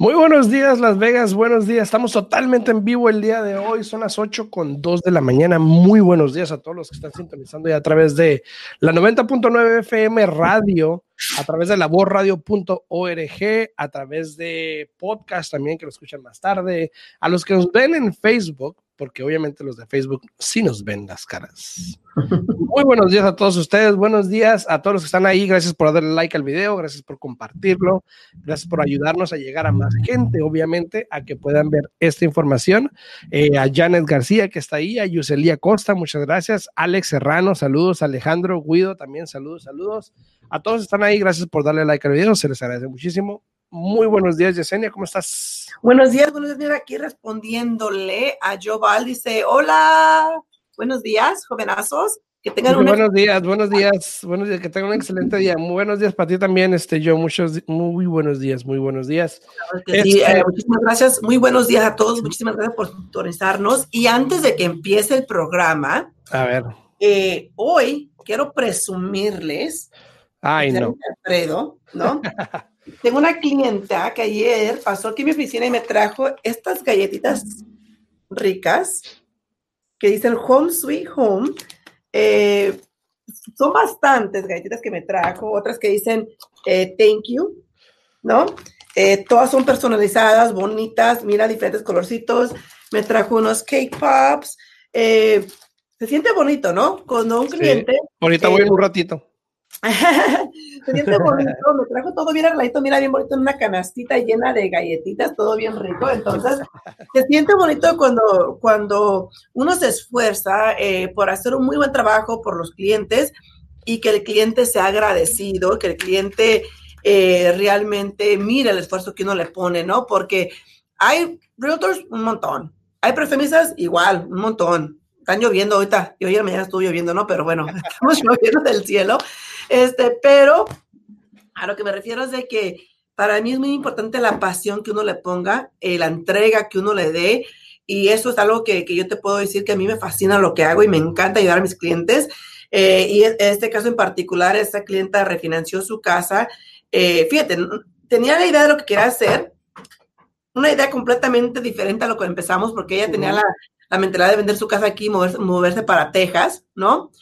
Muy buenos días, Las Vegas. Buenos días. Estamos totalmente en vivo el día de hoy. Son las 8 con 2 de la mañana. Muy buenos días a todos los que están sintonizando ya a través de la 90.9 FM Radio, a través de laborradio.org, a través de podcast también que lo escuchan más tarde, a los que nos ven en Facebook, porque obviamente los de Facebook sí nos ven las caras. Muy buenos días a todos ustedes, buenos días a todos los que están ahí, gracias por darle like al video, gracias por compartirlo, gracias por ayudarnos a llegar a más gente, obviamente, a que puedan ver esta información. Eh, a Janet García que está ahí, a Yuselía Costa, muchas gracias, Alex Serrano, saludos, Alejandro Guido, también saludos, saludos. A todos están ahí, gracias por darle like al video, se les agradece muchísimo. Muy buenos días, Yesenia, ¿cómo estás? Buenos días, buenos días. Mira, aquí respondiéndole a Joval, dice, hola, buenos días, jovenazos. Que tengan un buenos días, buenos días, buenos días, que tengan un excelente día. Muy buenos días para ti también, este, yo, muchos, muy buenos días, muy buenos días. Sí, este eh, muchísimas gracias, muy buenos días a todos, muchísimas gracias por autorizarnos. Y antes de que empiece el programa, a ver, eh, hoy quiero presumirles, ay, no, Alfredo, ¿no? Tengo una clienta que ayer pasó aquí en mi oficina y me trajo estas galletitas ricas que dicen Home Sweet Home. Eh, son bastantes galletitas que me trajo, otras que dicen eh, Thank you, ¿no? Eh, todas son personalizadas, bonitas, mira, diferentes colorcitos. Me trajo unos cake pops. se siente bonito, ¿no? Cuando un cliente. Ahorita voy en un ratito. se siente bonito, me trajo todo bien arregladito, mira, bien bonito en una canastita llena de galletitas, todo bien rico. Entonces, se siente bonito cuando, cuando uno se esfuerza eh, por hacer un muy buen trabajo por los clientes y que el cliente sea agradecido, que el cliente eh, realmente mire el esfuerzo que uno le pone, ¿no? Porque hay realtors un montón, hay preferencias igual, un montón. Están lloviendo ahorita, y hoy a mañana estuvo lloviendo, ¿no? Pero bueno, estamos lloviendo del cielo. Este, pero a lo que me refiero es de que para mí es muy importante la pasión que uno le ponga, eh, la entrega que uno le dé. Y eso es algo que, que, yo te puedo decir que a mí me fascina lo que hago y me encanta ayudar a mis clientes. Eh, y en este caso en particular, esta clienta refinanció su casa. Eh, fíjate, tenía la idea de lo que quería hacer, una idea completamente diferente a lo que empezamos, porque ella tenía la, la mentalidad de vender su casa aquí y moverse, moverse para Texas, ¿no?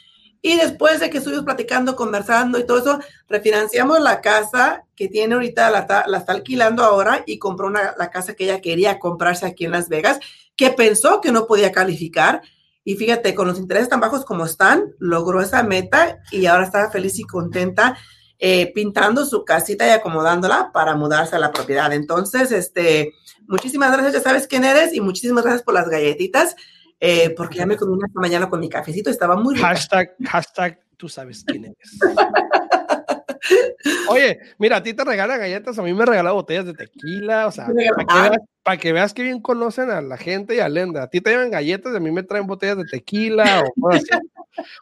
Y después de que estuvimos platicando, conversando y todo eso, refinanciamos la casa que tiene ahorita, la, está alquilando ahora y compró una, la casa que ella quería comprarse aquí en Las Vegas, que pensó que no podía calificar. Y fíjate, con los intereses tan bajos como están, logró esa meta y ahora está feliz y contenta eh, pintando su casita y acomodándola para mudarse a la propiedad. Entonces, este, muchísimas gracias, ya sabes quién eres y muchísimas gracias por las galletitas. Eh, porque ya me comí una esta mañana con mi cafecito, estaba muy rico. Hashtag, hashtag, tú sabes quién eres. Oye, mira, a ti te regalan galletas, a mí me regalan botellas de tequila, o sea, para que, veas, que bien conocen a la gente y a Lenda. A ti te llevan galletas, a mí me traen botellas de tequila o así.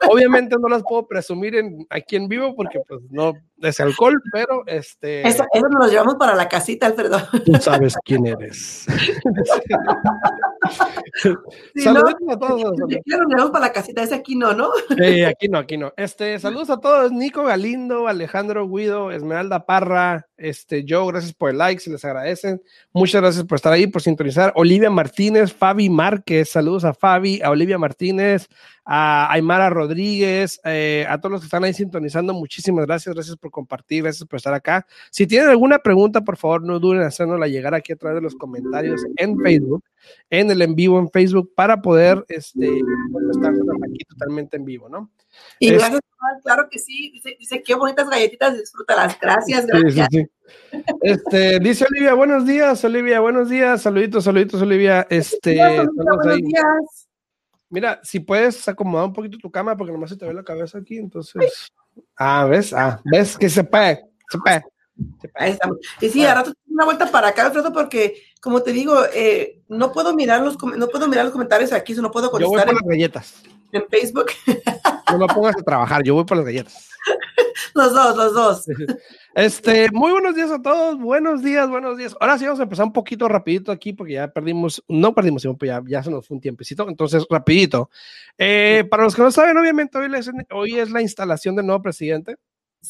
Obviamente no las puedo presumir en, aquí en vivo porque pues no es alcohol, pero este... Eso, eso nos lo llevamos para la casita, Alfredo. Tú sabes quién eres. saludos a todos. Claro, nos llevamos para la casita, ese aquí no, ¿no? Sí, aquí no, aquí no. Este, saludos a todos, Nico Galindo, Alejandro Guido, Esmeralda Parra, este, Joe, gracias por el like, se les agradecen. Muchas gracias por estar ahí, por sintonizar. Olivia Martínez, Fabi Márquez, saludos a Fabi, a Olivia Martínez, a Aymara Rodríguez, eh, a todos los que están ahí sintonizando, muchísimas gracias, gracias por compartir, gracias por estar acá. Si tienen alguna pregunta, por favor, no duden en hacérnosla llegar aquí a través de los comentarios en Facebook, en el en vivo en Facebook, para poder este, estar aquí totalmente en vivo, ¿no? Y gracias, claro que sí, dice, qué bonitas galletitas, disfrútalas, gracias, gracias. Sí, sí, sí. Este, dice Olivia, buenos días, Olivia, buenos días, saluditos, saluditos, Olivia. Este, buenos días. Mira, si puedes acomodar un poquito tu cama porque nomás se te ve la cabeza aquí, entonces. Ah, ¿ves? Ah, ¿ves? Que se puede, se puede. Ahí estamos. Y sí, ahora una vuelta para acá, Alfredo, porque, como te digo, eh, no puedo mirar los no puedo mirar los comentarios aquí, no puedo contestar. Yo voy por las galletas. En Facebook. No me pongas a trabajar, yo voy por las galletas. los dos, los dos. Este, muy buenos días a todos, buenos días, buenos días. Ahora sí vamos a empezar un poquito rapidito aquí porque ya perdimos, no perdimos tiempo, ya, ya se nos fue un tiempecito, entonces rapidito. Eh, para los que no saben, obviamente hoy, hoy es la instalación del nuevo presidente.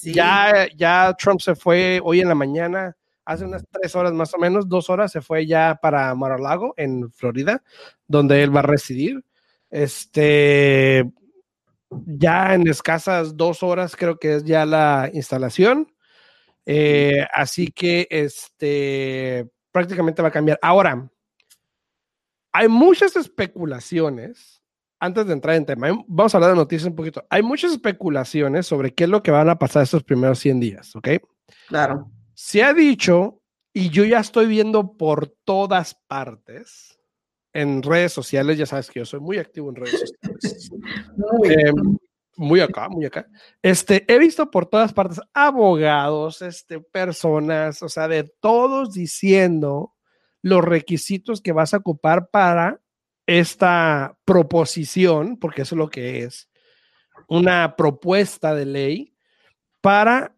Ya, ya Trump se fue hoy en la mañana, hace unas tres horas más o menos, dos horas, se fue ya para Mar-a-Lago, en Florida, donde él va a residir. Este, ya en escasas dos horas creo que es ya la instalación. Eh, así que este prácticamente va a cambiar. Ahora, hay muchas especulaciones antes de entrar en tema, vamos a hablar de noticias un poquito. Hay muchas especulaciones sobre qué es lo que van a pasar estos primeros 100 días, ¿ok? Claro. Se ha dicho, y yo ya estoy viendo por todas partes, en redes sociales, ya sabes que yo soy muy activo en redes sociales. muy, em, muy acá, muy acá. Este, he visto por todas partes abogados, este, personas, o sea, de todos diciendo los requisitos que vas a ocupar para esta proposición, porque eso es lo que es, una propuesta de ley para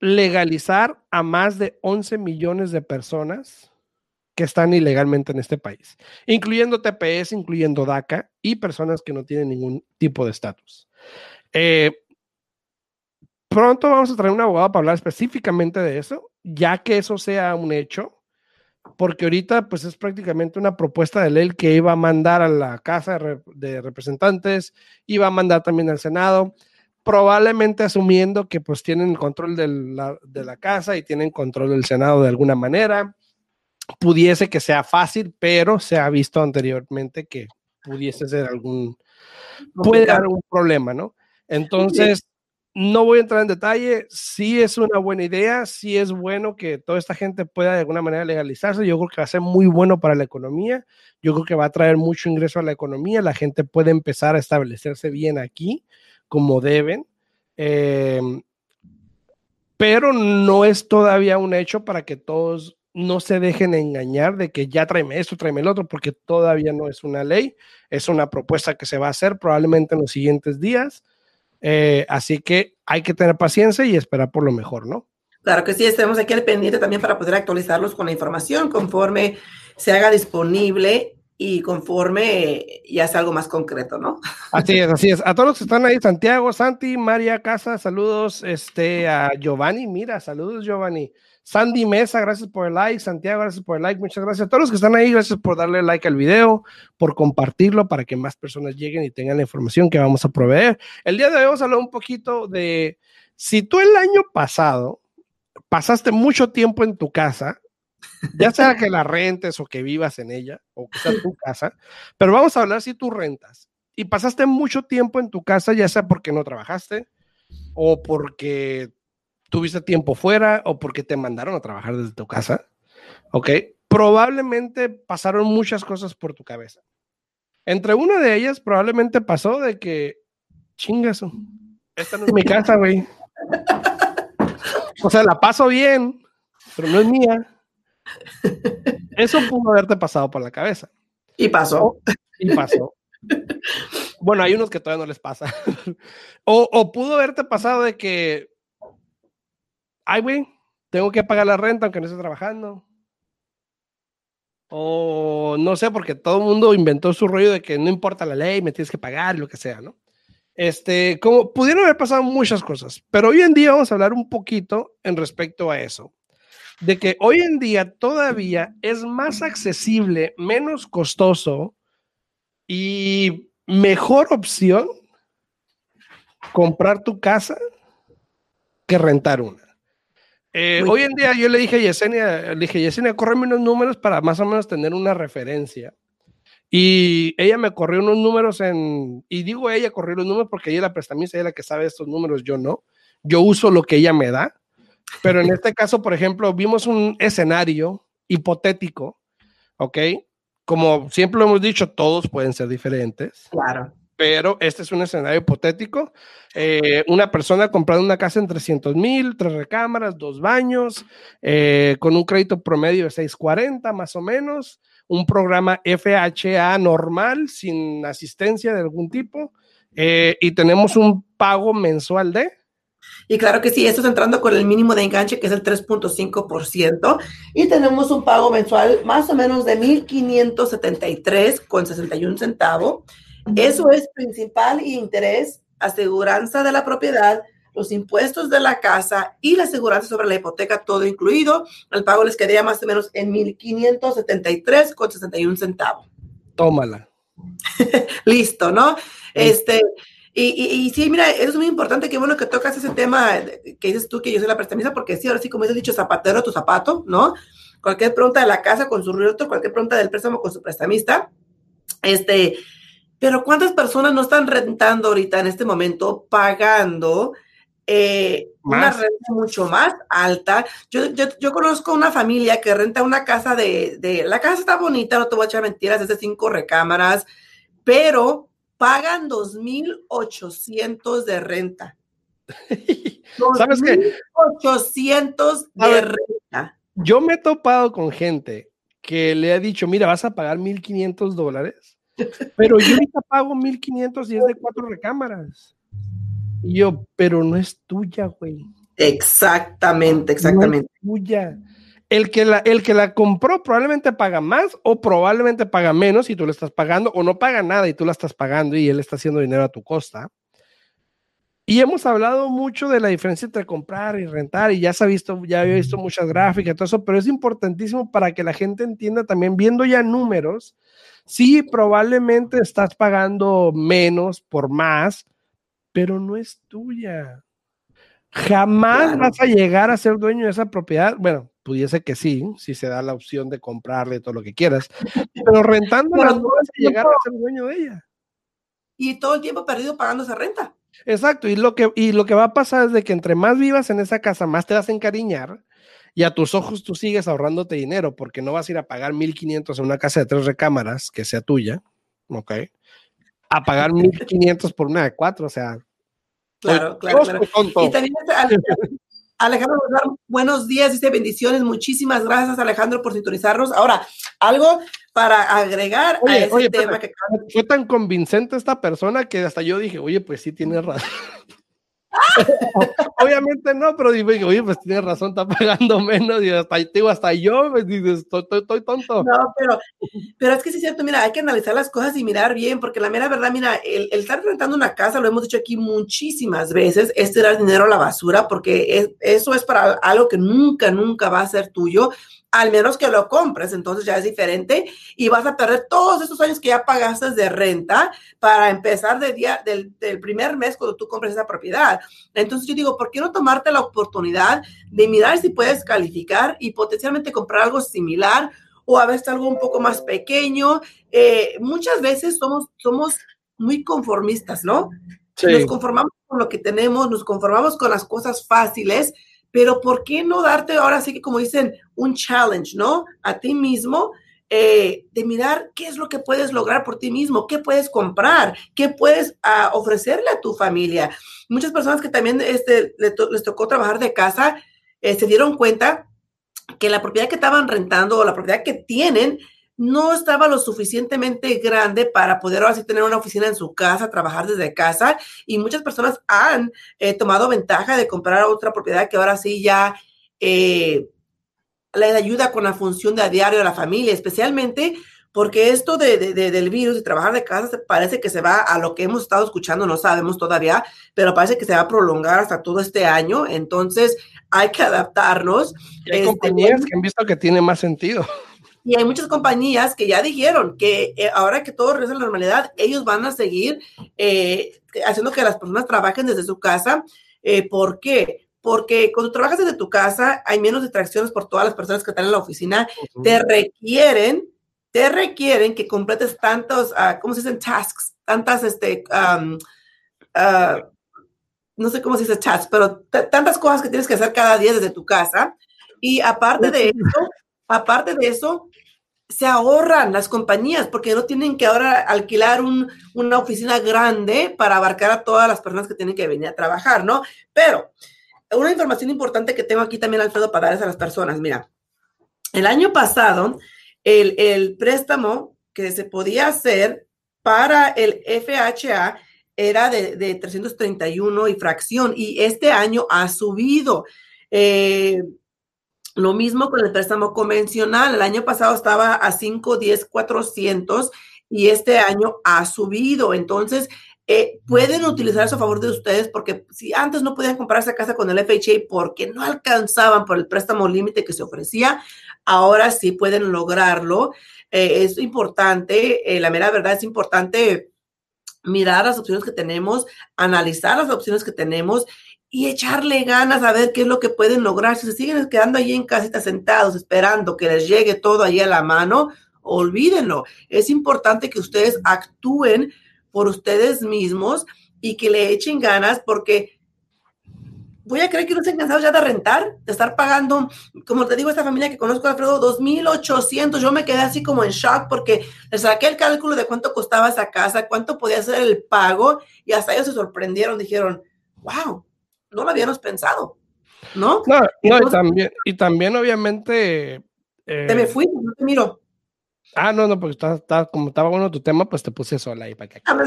legalizar a más de 11 millones de personas que están ilegalmente en este país, incluyendo TPS, incluyendo DACA y personas que no tienen ningún tipo de estatus. Eh, pronto vamos a traer un abogado para hablar específicamente de eso, ya que eso sea un hecho porque ahorita pues es prácticamente una propuesta de ley que iba a mandar a la Casa de Representantes, iba a mandar también al Senado, probablemente asumiendo que pues tienen control de la, de la Casa y tienen control del Senado de alguna manera. Pudiese que sea fácil, pero se ha visto anteriormente que pudiese ser algún, puede dar un problema, ¿no? Entonces, no voy a entrar en detalle, sí es una buena idea, sí es bueno que toda esta gente pueda de alguna manera legalizarse, yo creo que va a ser muy bueno para la economía, yo creo que va a traer mucho ingreso a la economía, la gente puede empezar a establecerse bien aquí, como deben, em, pero no es todavía un hecho para que todos no se dejen engañar de que ya tráeme esto, tráeme el otro, porque todavía no es una ley, es una propuesta que se va a hacer probablemente en los siguientes días eh, así que hay que tener paciencia y esperar por lo mejor, ¿no? Claro que sí, estemos aquí al pendiente también para poder actualizarlos con la información conforme se haga disponible y conforme ya sea algo más concreto, ¿no? Así es, así es. A todos los que están ahí, Santiago, Santi, María Casa, saludos, este, a Giovanni, mira, saludos Giovanni. Sandy Mesa, gracias por el like. Santiago, gracias por el like. Muchas gracias a todos los que están ahí. Gracias por darle like al video, por compartirlo para que más personas lleguen y tengan la información que vamos a proveer. El día de hoy vamos a hablar un poquito de si tú el año pasado pasaste mucho tiempo en tu casa, ya sea que la rentes o que vivas en ella o que sea tu casa, pero vamos a hablar si tú rentas y pasaste mucho tiempo en tu casa, ya sea porque no trabajaste o porque tuviste tiempo fuera o porque te mandaron a trabajar desde tu casa, ¿ok? Probablemente pasaron muchas cosas por tu cabeza. Entre una de ellas probablemente pasó de que, chingazo, esta no es mi casa, güey. O sea, la paso bien, pero no es mía. Eso pudo haberte pasado por la cabeza. Y pasó. Y pasó. Bueno, hay unos que todavía no les pasa. O, o pudo haberte pasado de que ay, güey, tengo que pagar la renta aunque no esté trabajando. O no sé, porque todo el mundo inventó su rollo de que no importa la ley, me tienes que pagar, lo que sea, ¿no? Este, como pudieron haber pasado muchas cosas, pero hoy en día vamos a hablar un poquito en respecto a eso. De que hoy en día todavía es más accesible, menos costoso y mejor opción comprar tu casa que rentar una. Eh, hoy en día yo le dije a Yesenia, le dije, Yesenia, córreme unos números para más o menos tener una referencia. Y ella me corrió unos números en, y digo ella corrió los números porque ella la prestamista, ella la que sabe estos números, yo no. Yo uso lo que ella me da. Pero en este caso, por ejemplo, vimos un escenario hipotético, ¿ok? Como siempre lo hemos dicho, todos pueden ser diferentes. Claro. pero este es un escenario hipotético. Eh, una persona comprando una casa en 300 mil, tres recámaras, dos baños, eh, con un crédito promedio de 640 más o menos, un programa FHA normal, sin asistencia de algún tipo, eh, y tenemos un pago mensual de... Y claro que sí, esto es entrando con el mínimo de enganche, que es el 3.5%, y tenemos un pago mensual más o menos de 1.573 con 61 centavos. Eso es principal y interés, aseguranza de la propiedad, los impuestos de la casa y la aseguranza sobre la hipoteca, todo incluido. El pago les quedaría más o menos en 1.573 con 61 centavos. Tómala. Listo, ¿no? Este, y, y, sí, mira, eso es muy importante, qué bueno que tocas ese tema que dices tú que yo soy la prestamista, porque sí, ahora sí, como has dicho, zapatero tu zapato, ¿no? Cualquier pregunta de la casa con su realtor, cualquier pregunta del préstamo con su prestamista, este, pero ¿cuántas personas no están rentando ahorita en este momento pagando eh, una renta mucho más alta? Yo, yo, yo, conozco una familia que renta una casa de, de, la casa está bonita, no te voy a echar mentiras, es de cinco recámaras, pero pagan 2.800 de renta. ¿Sabes qué? 800 de renta. Yo me he topado con gente que le ha dicho, mira, vas a pagar 1.500 dólares pero yo ahorita pago 1500 y es de cuatro recámaras. Y yo, pero no es tuya, güey. Exactamente, exactamente. No es tuya. El que, la, el que la compró probablemente paga más o probablemente paga menos y tú le estás pagando o no paga nada y tú la estás pagando y él está haciendo dinero a tu costa. Y hemos hablado mucho de la diferencia entre comprar y rentar y ya se ha visto, ya he visto muchas gráficas y todo eso, pero es importantísimo para que la gente entienda también, viendo ya números, Sí, probablemente estás pagando menos por más, pero no es tuya. Jamás vas a llegar a ser dueño de esa propiedad. Bueno, pudiese que sí, si se da la opción de comprarle todo lo que quieras, pero rentando no vas a llegar a ser dueño de ella. Y todo el tiempo perdido pagando esa renta. Exacto, y lo que, y lo que va a pasar es de que entre más vivas en esa casa, más te vas a encariñar y a tus ojos tú sigues ahorrándote dinero porque no vas a ir a pagar 1500 en una casa de tres recámaras que sea tuya, ¿ok? A pagar 1500 por una de cuatro, o sea. Claro, claro. claro. Y también Alejandro, buenos días, dice bendiciones. Muchísimas gracias, Alejandro, por sintonizarnos. Ahora, algo para agregar a ese tema que. Fue tan convincente esta persona que hasta yo dije, oye, pues sí tienes razón. Obviamente no, pero dije, oye, pues tienes razón, está pagando menos y hasta, digo, hasta yo me dices, estoy, tonto. No, pero, pero es que sí es cierto, mira, hay que analizar las cosas y mirar bien, porque la mera verdad, mira, el, estar rentando una casa, lo hemos dicho aquí muchísimas veces, es tirar dinero a la basura, porque es, eso es para algo que nunca, nunca va a ser tuyo al menos que lo compres, entonces ya es diferente y vas a perder todos esos años que ya pagaste de renta para empezar de día, del, del, primer mes cuando tú compres esa propiedad. Entonces yo digo, ¿por qué no tomarte la oportunidad de mirar si puedes calificar y potencialmente comprar algo similar o a veces algo un poco más pequeño? Eh, muchas veces somos, somos muy conformistas, ¿no? Sí. Nos conformamos con lo que tenemos, nos conformamos con las cosas fáciles pero ¿por qué no darte ahora sí que como dicen un challenge, ¿no? A ti mismo. Eh, de mirar qué es lo que puedes lograr por ti mismo, qué puedes comprar, qué puedes uh, ofrecerle a tu familia. Muchas personas que también este, les tocó trabajar de casa eh, se dieron cuenta que la propiedad que estaban rentando o la propiedad que tienen no estaba lo suficientemente grande para poder ahora sí tener una oficina en su casa, trabajar desde casa. Y muchas personas han eh, tomado ventaja de comprar otra propiedad que ahora sí ya eh, les ayuda con la función de a diario de la familia, especialmente porque esto de, de, del virus y trabajar de casa parece que se va a lo que hemos estado escuchando, no sabemos todavía, pero parece que se va a prolongar hasta todo este año. Entonces hay que adaptarnos. Y hay este, compañías que han visto que tiene más sentido. Y hay muchas compañías que ya dijeron que eh, ahora que todo regresa a la normalidad, ellos van a seguir eh, haciendo que las personas trabajen desde su casa. Eh, ¿Por qué? Porque cuando trabajas desde tu casa hay menos distracciones por todas las personas que están en la oficina. Uh -huh. Te requieren, te requieren que completes tantos, uh, ¿cómo se dicen? Tasks, tantas, este, um, uh, no sé cómo se dice tasks, pero tantas cosas que tienes que hacer cada día desde tu casa. Y aparte de eso, aparte de eso, se ahorran las compañías porque no tienen que ahora alquilar una oficina grande para abarcar a todas las personas que tienen que venir a trabajar, ¿no? Pero una información importante que tengo aquí también, Alfredo, para darles a las personas, mira, el año pasado, el, préstamo que se podía hacer para el FHA era de, de 331 y fracción y este año ha subido. Eh, lo mismo con el préstamo convencional. El año pasado estaba a 5, 10, 400 y este año ha subido. Entonces, eh, pueden utilizar eso a favor de ustedes porque si antes no podían comprar esa casa con el FHA porque no alcanzaban por el préstamo límite que se ofrecía, ahora sí pueden lograrlo. Eh, es importante, eh, la mera verdad es importante mirar las opciones que tenemos, analizar las opciones que tenemos y echarle ganas a ver qué es lo que pueden lograr. Si se siguen quedando ahí en casita sentados esperando que les llegue todo ahí a la mano, olvídenlo. Es importante que ustedes actúen por ustedes mismos y que le echen ganas porque voy a creer que no estén cansados ya de rentar, de estar pagando, como te digo, esta familia que conozco, Alfredo, 2.800. Yo me quedé así como en shock porque les saqué el cálculo de cuánto costaba esa casa, cuánto podía ser el pago y hasta ellos se sorprendieron, dijeron, wow, no lo habíamos pensado, ¿no? No, no y, también, y también obviamente... te me eh, fui, no te miro. Ah, no, no, porque está, como estaba bueno tu tema, pues te puse sola ahí para que. Ah, no,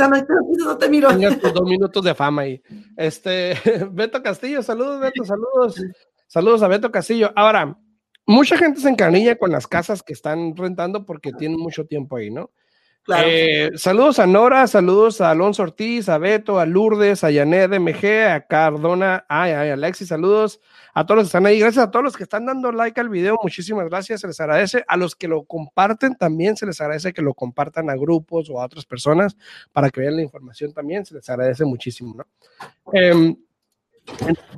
no te miro. Tengas tus dos minutos de fama ahí. Este, Beto Castillo, saludos, Beto, saludos. Saludos a Beto Castillo. Ahora, mucha gente se encanilla con las casas que están rentando porque tienen mucho tiempo ahí, ¿no? Eh, saludos a Nora, saludos a Alonso Ortiz, a Beto, a Lourdes, a Yanet MG, a Cardona, ay, ay, Alexis, saludos a todos los que están ahí. Gracias a todos los que están dando like al video, muchísimas gracias, se les agradece. A los que lo comparten también se les agradece que lo compartan a grupos o a otras personas para que vean la información también, se les agradece muchísimo, ¿no? Em,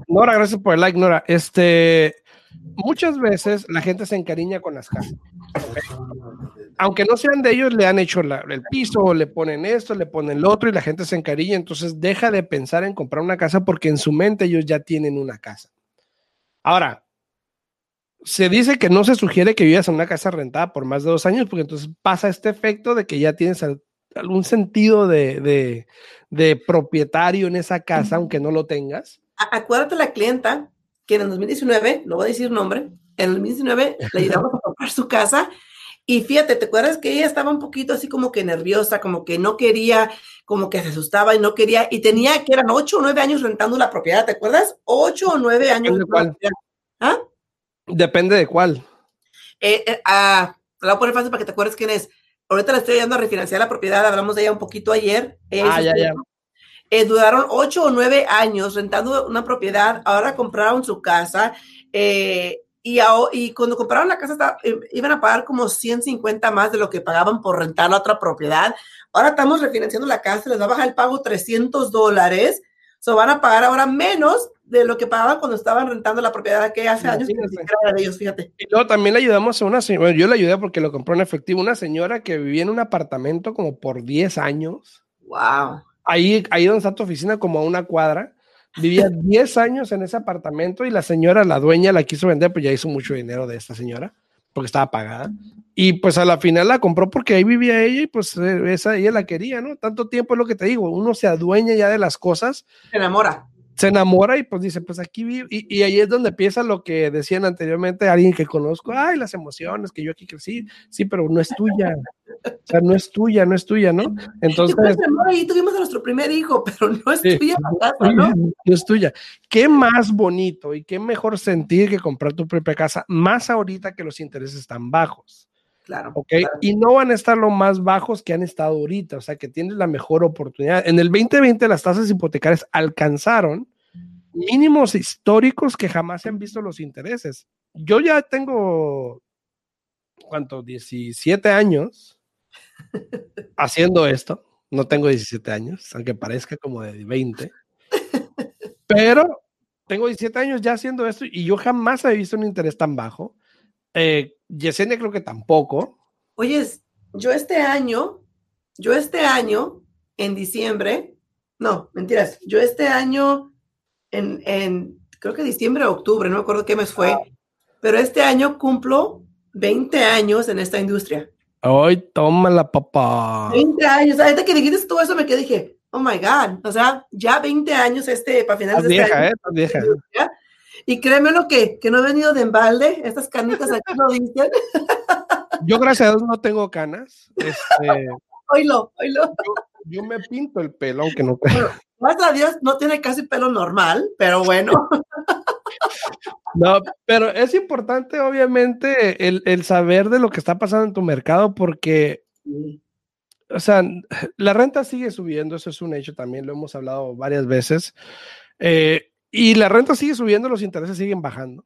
Nora, gracias por el like, Nora. Este, muchas veces la gente se encariña con las casas aunque no sean de ellos, le han hecho el piso, le ponen esto, le ponen lo otro y la gente se encarilla, entonces deja de pensar en comprar una casa porque en su mente ellos ya tienen una casa. Ahora, se dice que no se sugiere que vivas en una casa rentada por más de dos años porque entonces pasa este efecto de que ya tienes algún sentido de, de propietario en esa casa, aunque no lo tengas. Acuérdate la clienta que en el 2019, no voy a decir nombre, en el 2019 le ayudamos a comprar su casa y fíjate, ¿te acuerdas que ella estaba un poquito así como que nerviosa, como que no quería, como que se asustaba y no quería, y tenía que eran ocho o nueve años rentando la propiedad, ¿te acuerdas? Ocho o nueve años. ¿Depende de cuál? ¿Ah? Depende de cuál. Eh, eh, ah, te la voy a poner fácil para que te acuerdes quién es. Ahorita le estoy ayudando a refinanciar la propiedad, hablamos de ella un poquito ayer. ah, ya, ya. Eh, duraron ocho o nueve años rentando una propiedad, ahora compraron su casa. Eh, y, y cuando compraron la casa eh, iban a pagar como 150 más de lo que pagaban por rentar la otra propiedad. Ahora estamos refinanciando la casa, les va a bajar el pago 300 dólares. So van a pagar ahora menos de lo que pagaban cuando estaban rentando la propiedad que hace años que era de ellos, fíjate. Y luego también le ayudamos a una señora, yo le ayudé porque lo compró en efectivo, una señora que vivía en un apartamento como por 10 años. Wow. Ahí, ahí donde está tu oficina, como a una cuadra Vivía 10 años en ese apartamento y la señora, la dueña, la quiso vender, pues ya hizo mucho dinero de esta señora, porque estaba pagada. Y pues a la final la compró porque ahí vivía ella y pues eh, esa ella la quería, ¿no? Tanto tiempo es lo que te digo, uno se adueña ya de las cosas. Se enamora se enamora y pues dice, pues aquí vivo. Y, ahí es donde empieza lo que decían anteriormente alguien que conozco, ay, las emociones, que yo aquí crecí, sí, pero no es tuya. O sea, no es tuya, no es tuya, ¿no? Entonces... Y tuvimos a nuestro primer hijo, pero no es tuya la casa, ¿no? No es tuya. ¿Qué más bonito y qué mejor sentir que comprar tu propia casa, más ahorita que los intereses están bajos? Claro, ¿ok? Y no van a estar lo más bajos que han estado ahorita, o sea que tienes la mejor oportunidad. En el 2020 las tasas hipotecarias alcanzaron mínimos históricos que jamás se han visto los intereses. Yo ya tengo, ¿cuánto? 17 años haciendo esto. No tengo 17 años, aunque parezca como de 20. Pero tengo 17 años ya haciendo esto y yo jamás he visto un interés tan bajo. Eh, Yesenia creo que tampoco. Oye, yo este año, yo este año, en diciembre, no, mentiras, yo este año, en, en creo que diciembre o octubre, no me acuerdo qué mes fue, pero este año cumplo 20 años en esta industria. Ay, tómala, papá. 20 años. Ahorita que dijiste todo eso me quedé dije, oh my God. O sea, ya 20 años este, para finales de este vieja, ¿eh? vieja. Y créeme lo que, que no he venido de embalde. Estas canitas aquí lo dicen. Yo, gracias a Dios, no tengo canas. Este, oílo, oílo. Yo, me pinto el pelo, aunque no gracias a Dios, no tiene casi pelo normal, pero bueno. No, pero es importante, obviamente, el, el, saber de lo que está pasando en tu mercado, porque, o sea, la renta sigue subiendo, eso es un hecho también, lo hemos hablado varias veces. Eh, y la renta sigue subiendo, los intereses siguen bajando,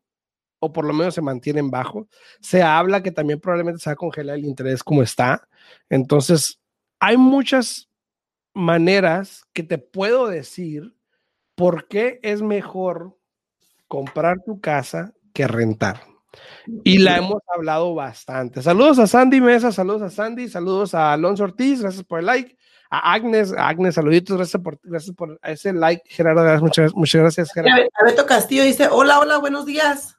o por lo menos se mantienen bajo. Se habla que también probablemente se va a congelar el interés como está. Entonces, hay muchas maneras que te puedo decir por qué es mejor comprar tu casa que rentar. Y la hemos hablado bastante. Saludos a Sandy Mesa, saludos a Sandy, saludos a Alonso Ortiz, gracias por el like. A Agnes, Agnes, saluditos, gracias por, gracias por ese like, Gerardo. Muchas, muchas gracias, Gerardo. A Beto Castillo dice: Hola, hola, buenos días.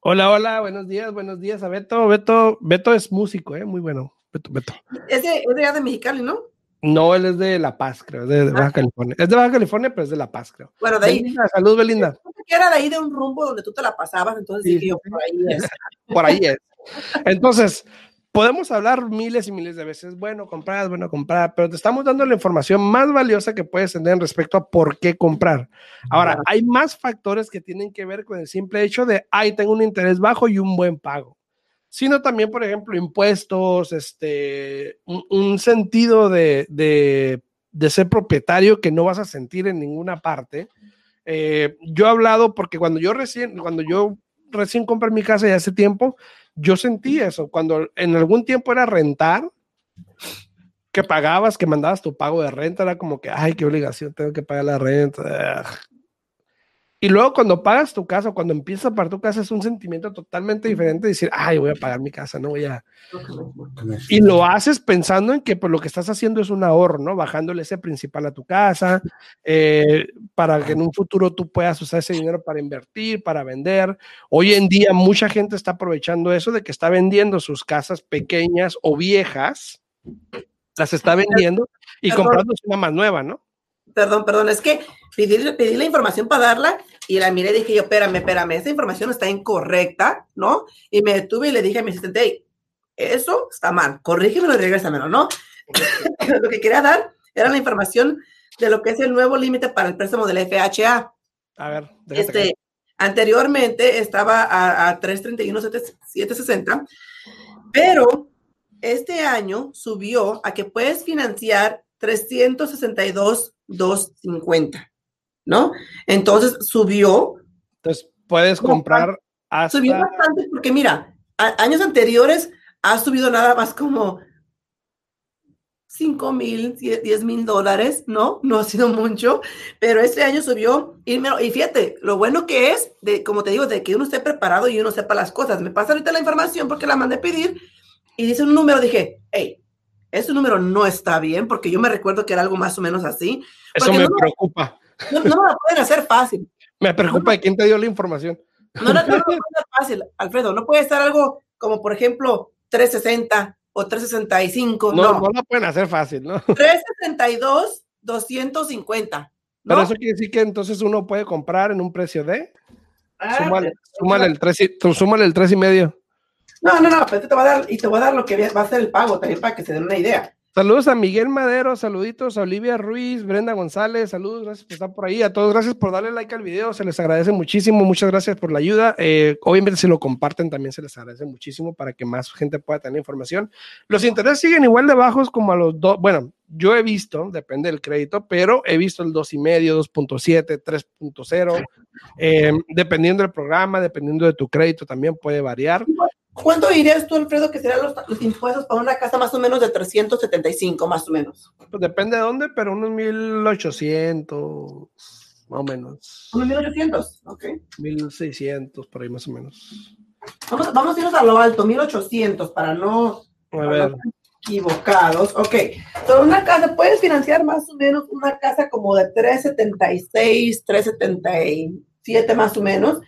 Hola, hola, buenos días, buenos días a Beto. Beto, Beto es músico, ¿eh? muy bueno. Beto, Beto. Es de, es de, de Mexicali, ¿no? No, él es de La Paz, creo, de, Baja ah. California. Es de Baja California, pero es de La Paz, creo. Bueno, de ahí. Belinda, salud, Belinda. Era de ahí de un rumbo donde tú te la pasabas, entonces sí, dije yo, por ahí es. por ahí es. Entonces, podemos hablar miles y miles de veces, bueno, comprar, bueno, comprar, pero te estamos dando la información más valiosa que puedes tener respecto a por qué comprar. Ahora, hay más factores que tienen que ver con el simple hecho de, ay, tengo un interés bajo y un buen pago sino también, por ejemplo, impuestos, este, un, sentido de, de, de, ser propietario que no vas a sentir en ninguna parte. Eh, yo he hablado porque cuando yo recién, cuando yo recién compré mi casa ya hace tiempo, yo sentí eso. Cuando en algún tiempo era rentar, que pagabas, que mandabas tu pago de renta, era como que, ay, qué obligación, tengo que pagar la renta. Y luego cuando pagas tu casa, cuando empiezas a pagar tu casa, es un sentimiento totalmente diferente de decir, ay, voy a pagar mi casa, no voy a... Y lo haces pensando en que pues, lo que estás haciendo es un ahorro, ¿no? Bajándole ese principal a tu casa, eh, para que en un futuro tú puedas usar ese dinero para invertir, para vender. Hoy en día mucha gente está aprovechando eso de que está vendiendo sus casas pequeñas o viejas, las está vendiendo y comprando una más nueva, ¿no? Perdón, perdón, es que pedí, pedí la información para darla y la miré y dije yo, espérame, espérame, esa información está incorrecta, ¿no? Y me detuve y le dije a mi asistente, hey, eso está mal, corrígemelo y regrésamelo, ¿no? lo que quería dar era la información de lo que es el nuevo límite para el préstamo del FHA. A ver, este, anteriormente estaba a, a 331,760, pero este año subió a que puedes financiar 362,250. ¿No? Entonces subió. Entonces puedes comprar hasta... Subió bastante porque mira, años anteriores ha subido nada más como 5 mil, 10 mil dólares, ¿no? No ha sido mucho, pero este año subió y, y fíjate, lo bueno que es, de, como te digo, de que uno esté preparado y uno sepa las cosas. Me pasa ahorita la información porque la mandé a pedir y dice un número, dije, hey, ese número no está bien porque yo me recuerdo que era algo más o menos así. Eso me preocupa. No, no me lo pueden hacer fácil. Me preocupa de quién te dio la información. No, no, no, no ser fácil, Alfredo. No puede estar algo como, por ejemplo, 360 o 365. No, no, no lo pueden hacer fácil, ¿no? 362, 250. ¿no? Pero eso quiere decir que entonces uno puede comprar en un precio de. Ah, súmale, súmale, el 3 y, súmale el 3 y medio. No, no, no, pero te va a dar, y te va a dar lo que va a ser el pago también para que se den una idea. Saludos a Miguel Madero, saluditos a Olivia Ruiz, Brenda González, saludos, gracias por estar por ahí. A todos, gracias por darle like al video, se les agradece muchísimo, muchas gracias por la ayuda. Eh, obviamente, si lo comparten, también se les agradece muchísimo para que más gente pueda tener información. Los intereses siguen igual de bajos como a los dos, bueno, yo he visto, depende del crédito, pero he visto el 2,5, 2.7, 3.0, eh, dependiendo del programa, dependiendo de tu crédito, también puede variar. ¿Cuánto dirías tú, Alfredo, que serán los, impuestos para una casa más o menos de 375, más o menos? Pues depende de dónde, pero unos 1800, más o menos. ¿Unos 1800? Ok. 1600, por ahí más o menos. Vamos, vamos a irnos a lo alto, 1800, para no, a ver. No equivocados. Ok. Pero una casa, puedes financiar más o menos una casa como de 376, 377 más o menos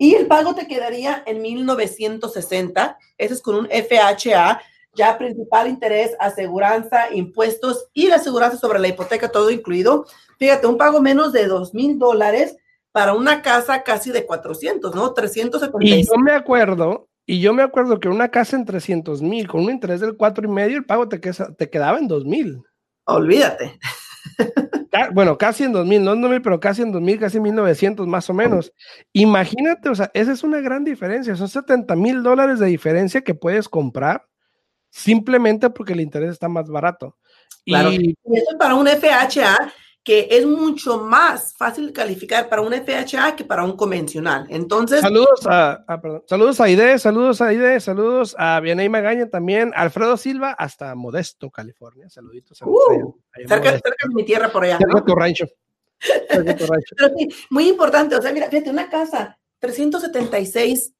y el pago te quedaría en 1960. Ese es con un FHA, ya principal interés, aseguranza, impuestos y la aseguranza sobre la hipoteca, todo incluido. Fíjate, un pago menos de dos mil dólares para una casa casi de 400, ¿no? 375. Y yo me acuerdo, y yo me acuerdo que una casa en 300 mil con un interés del cuatro y medio, el pago te, te quedaba en 2 mil. Olvídate. bueno, casi en 2000, no en 2000, pero casi en 2000, casi 1900 más o menos. Imagínate, o sea, esa es una gran diferencia, son 70 mil dólares de diferencia que puedes comprar simplemente porque el interés está más barato. Claro, y, eso para un FHA que es mucho más fácil calificar para un FHA que para un convencional. Entonces. Saludos a, saludos a IDE, saludos a IDE, saludos a Vianey Magaña también, Alfredo Silva, hasta Modesto, California. Saluditos. Uh, cerca, de mi tierra por allá. Cerca tu rancho. Pero sí, muy importante. O sea, mira, fíjate, una casa 376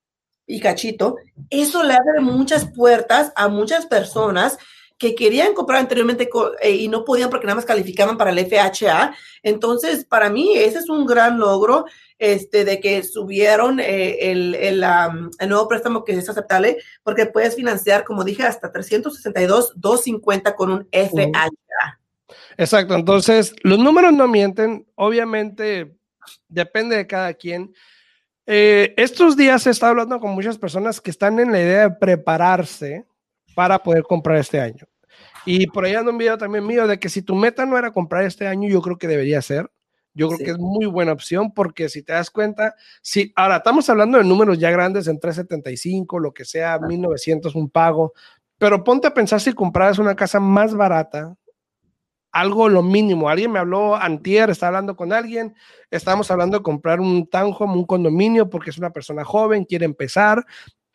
y cachito, eso le abre muchas puertas a muchas personas que querían comprar anteriormente eh, y no podían porque nada más calificaban para el FHA. Entonces, para mí, ese es un gran logro este, de que subieron eh, el, el, nuevo préstamo que es aceptable, porque puedes financiar, como dije, hasta 362, 250 con un FHA. Exacto, entonces los números no mienten, obviamente depende de cada quien. Eh, estos días he estado hablando con muchas personas que están en la idea de prepararse para poder comprar este año. Y por ahí ando un video también mío de que si tu meta no era comprar este año, yo creo que debería ser. Yo creo que es muy buena opción porque si te das cuenta, si ahora estamos hablando de números ya grandes en 375, lo que sea, 1900 un pago, pero ponte a pensar si compras una casa más barata, algo lo mínimo. Alguien me habló antier, estaba hablando con alguien, estábamos hablando de comprar un townhome, un condominio porque es una persona joven, quiere empezar,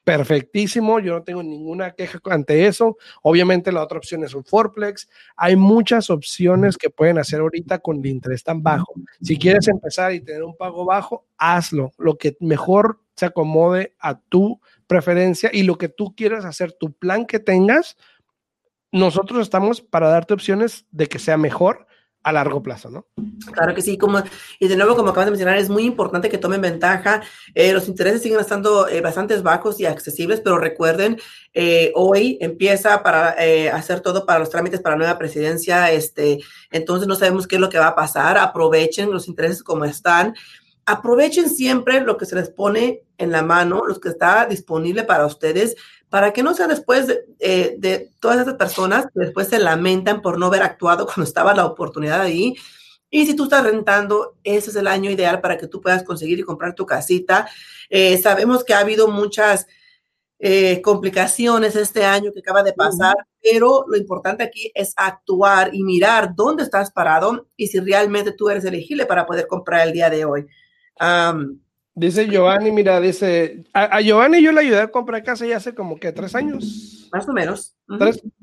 perfectísimo, yo no tengo ninguna queja ante eso. Obviamente la otra opción es un fourplex. Hay muchas opciones que pueden hacer ahorita con el interés tan bajo. Si quieres empezar y tener un pago bajo, hazlo, lo que mejor se acomode a tu preferencia y lo que tú quieras hacer, tu plan que tengas. Nosotros estamos para darte opciones de que sea mejor a largo plazo, ¿no? Claro que sí, como, y de nuevo, como acabas de mencionar, es muy importante que tomen ventaja. Eh, los intereses siguen estando eh, bastante bajos y accesibles, pero recuerden, eh, hoy empieza para hacer todo para los trámites para la nueva presidencia, este, entonces no sabemos qué es lo que va a pasar. Aprovechen los intereses como están. Aprovechen siempre lo que se les pone en la mano, los que está disponible para ustedes para que no sea después eh, de, todas esas personas que después se lamentan por no haber actuado cuando estaba la oportunidad ahí. Y si tú estás rentando, ese es el año ideal para que tú puedas conseguir y comprar tu casita. Eh, sabemos que ha habido muchas eh, complicaciones este año que acaba de pasar, pero lo importante aquí es actuar y mirar dónde estás parado y si realmente tú eres elegible para poder comprar el día de hoy. Dice Giovanni, mira, dice, a, Giovanni yo le ayudé a comprar casa ya hace como que tres años. Más o menos.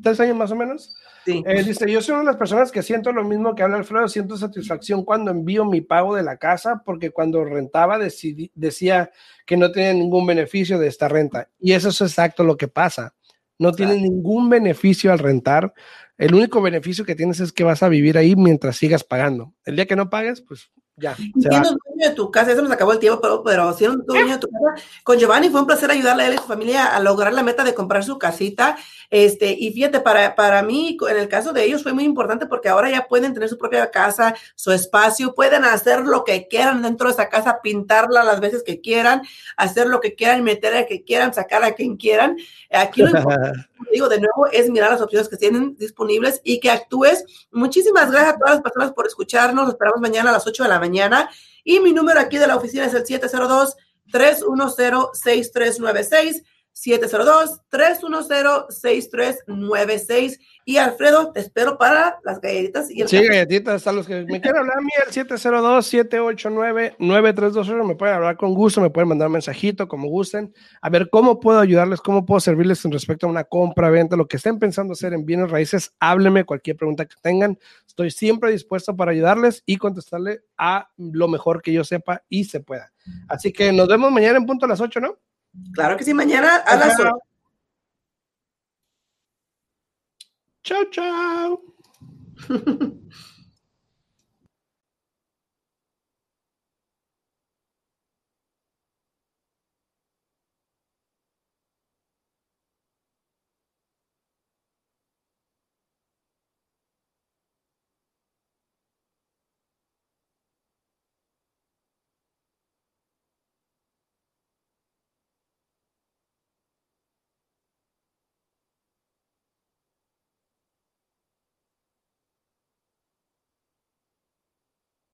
¿Tres, años más o menos? Sí. Eh, dice, yo soy una de las personas que siento lo mismo que habla Alfredo, siento satisfacción cuando envío mi pago de la casa, porque cuando rentaba decía que no tenía ningún beneficio de esta renta. Y eso es exacto lo que pasa. No tiene ningún beneficio al rentar. El único beneficio que tienes es que vas a vivir ahí mientras sigas pagando. El día que no pagues, pues ya. Siendo dueño de tu casa, eso nos acabó el tiempo, pero, pero siendo dueño de tu casa, con Giovanni fue un placer ayudarle a él y su familia a lograr la meta de comprar su casita. Este, y fíjate, para, para mí, en el caso de ellos, fue muy importante porque ahora ya pueden tener su propia casa, su espacio, pueden hacer lo que quieran dentro de esa casa, pintarla las veces que quieran, hacer lo que quieran, meter a que quieran, sacar a quien quieran. Aquí lo importante, digo de nuevo, es mirar las opciones que tienen disponibles y que actúes. Muchísimas gracias a todas las personas por escucharnos. Nos esperamos mañana a las 8 de la mañana. Y mi número aquí de la oficina es el 702-310-6396. 702-310-6396. Y Alfredo, te espero para las galletitas. Y el sí, galletitas. A los que me quieran hablar a mí, el 702-789-9328. Me pueden hablar con gusto, me pueden mandar un mensajito, como gusten. A ver cómo puedo ayudarles, cómo puedo servirles en respecto a una compra, venta, lo que estén pensando hacer en bienes raíces. Háblenme cualquier pregunta que tengan. Estoy siempre dispuesto para ayudarles y contestarle a lo mejor que yo sepa y se pueda. Así que nos vemos mañana en punto a las 8, ¿no? Claro que sí, mañana a las 8. Chao, chao.